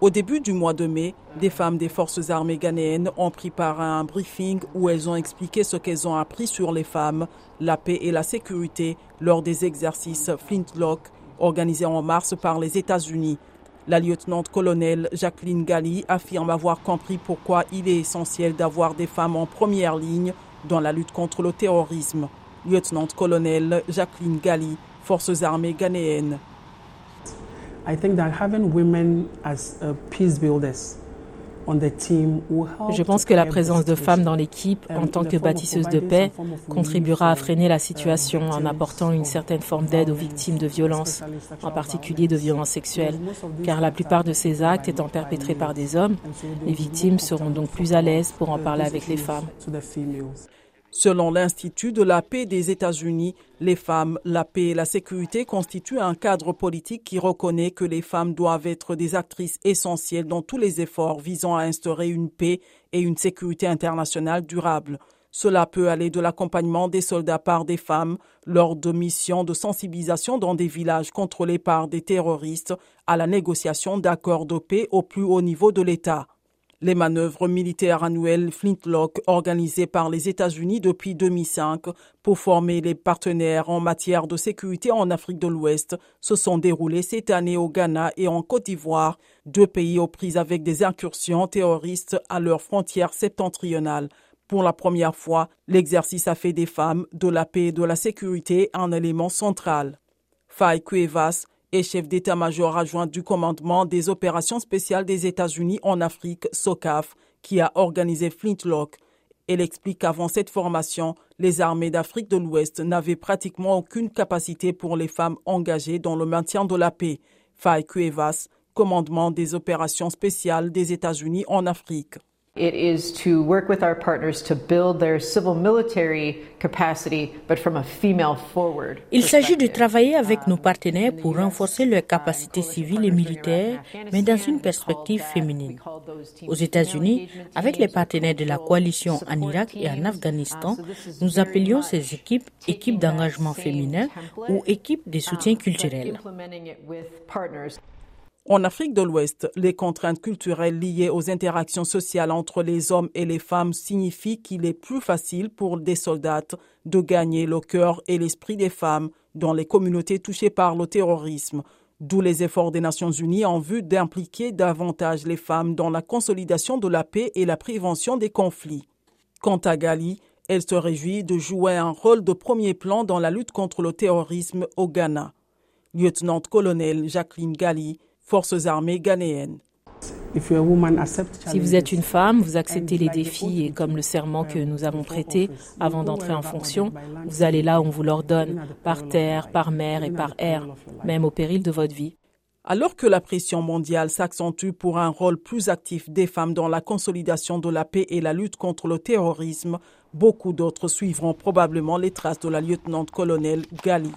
Au début du mois de mai, des femmes des forces armées ghanéennes ont préparé un briefing où elles ont expliqué ce qu'elles ont appris sur les femmes, la paix et la sécurité lors des exercices Flintlock organisés en mars par les États-Unis. La lieutenant-colonel Jacqueline Galli affirme avoir compris pourquoi il est essentiel d'avoir des femmes en première ligne dans la lutte contre le terrorisme. Lieutenant-colonel Jacqueline Galli, Forces armées ghanéennes. Je pense que la présence de femmes dans l'équipe en tant que bâtisseuses de paix contribuera à freiner la situation en apportant une certaine forme d'aide aux victimes de violences, en particulier de violences sexuelles, car la plupart de ces actes étant perpétrés par des hommes, les victimes seront donc plus à l'aise pour en parler avec les femmes. Selon l'Institut de la paix des États-Unis, les femmes, la paix et la sécurité constituent un cadre politique qui reconnaît que les femmes doivent être des actrices essentielles dans tous les efforts visant à instaurer une paix et une sécurité internationale durable. Cela peut aller de l'accompagnement des soldats par des femmes lors de missions de sensibilisation dans des villages contrôlés par des terroristes à la négociation d'accords de paix au plus haut niveau de l'État. Les manœuvres militaires annuelles Flintlock organisées par les États-Unis depuis 2005 pour former les partenaires en matière de sécurité en Afrique de l'Ouest se sont déroulées cette année au Ghana et en Côte d'Ivoire, deux pays aux prises avec des incursions terroristes à leurs frontières septentrionales. Pour la première fois, l'exercice a fait des femmes, de la paix et de la sécurité un élément central. Faye Cuevas, et chef d'état-major adjoint du commandement des opérations spéciales des États-Unis en Afrique, SOCAF, qui a organisé Flintlock. Elle explique qu'avant cette formation, les armées d'Afrique de l'Ouest n'avaient pratiquement aucune capacité pour les femmes engagées dans le maintien de la paix. Faye commandement des opérations spéciales des États-Unis en Afrique. It is to work with our partners to build their civil military capacity, but from a female forward. Il s'agit de travailler avec nos partenaires pour renforcer leurs capacités civiles et militaires, mais dans une perspective féminine. Aux États-Unis, avec les partenaires de la coalition en Irak et en Afghanistan, nous appelions ces équipes équipes d'engagement féminin ou équipes de soutien culturel. En Afrique de l'Ouest, les contraintes culturelles liées aux interactions sociales entre les hommes et les femmes signifient qu'il est plus facile pour des soldats de gagner le cœur et l'esprit des femmes dans les communautés touchées par le terrorisme, d'où les efforts des Nations Unies en vue d'impliquer davantage les femmes dans la consolidation de la paix et la prévention des conflits. Quant à Gali, elle se réjouit de jouer un rôle de premier plan dans la lutte contre le terrorisme au Ghana. Lieutenant-colonel Jacqueline Gali forces armées ghanéennes. Si vous êtes une femme, vous acceptez les défis et comme le serment que nous avons prêté avant d'entrer en fonction, vous allez là où on vous l'ordonne, par terre, par mer et par air, même au péril de votre vie. Alors que la pression mondiale s'accentue pour un rôle plus actif des femmes dans la consolidation de la paix et la lutte contre le terrorisme, beaucoup d'autres suivront probablement les traces de la lieutenant-colonel Gali.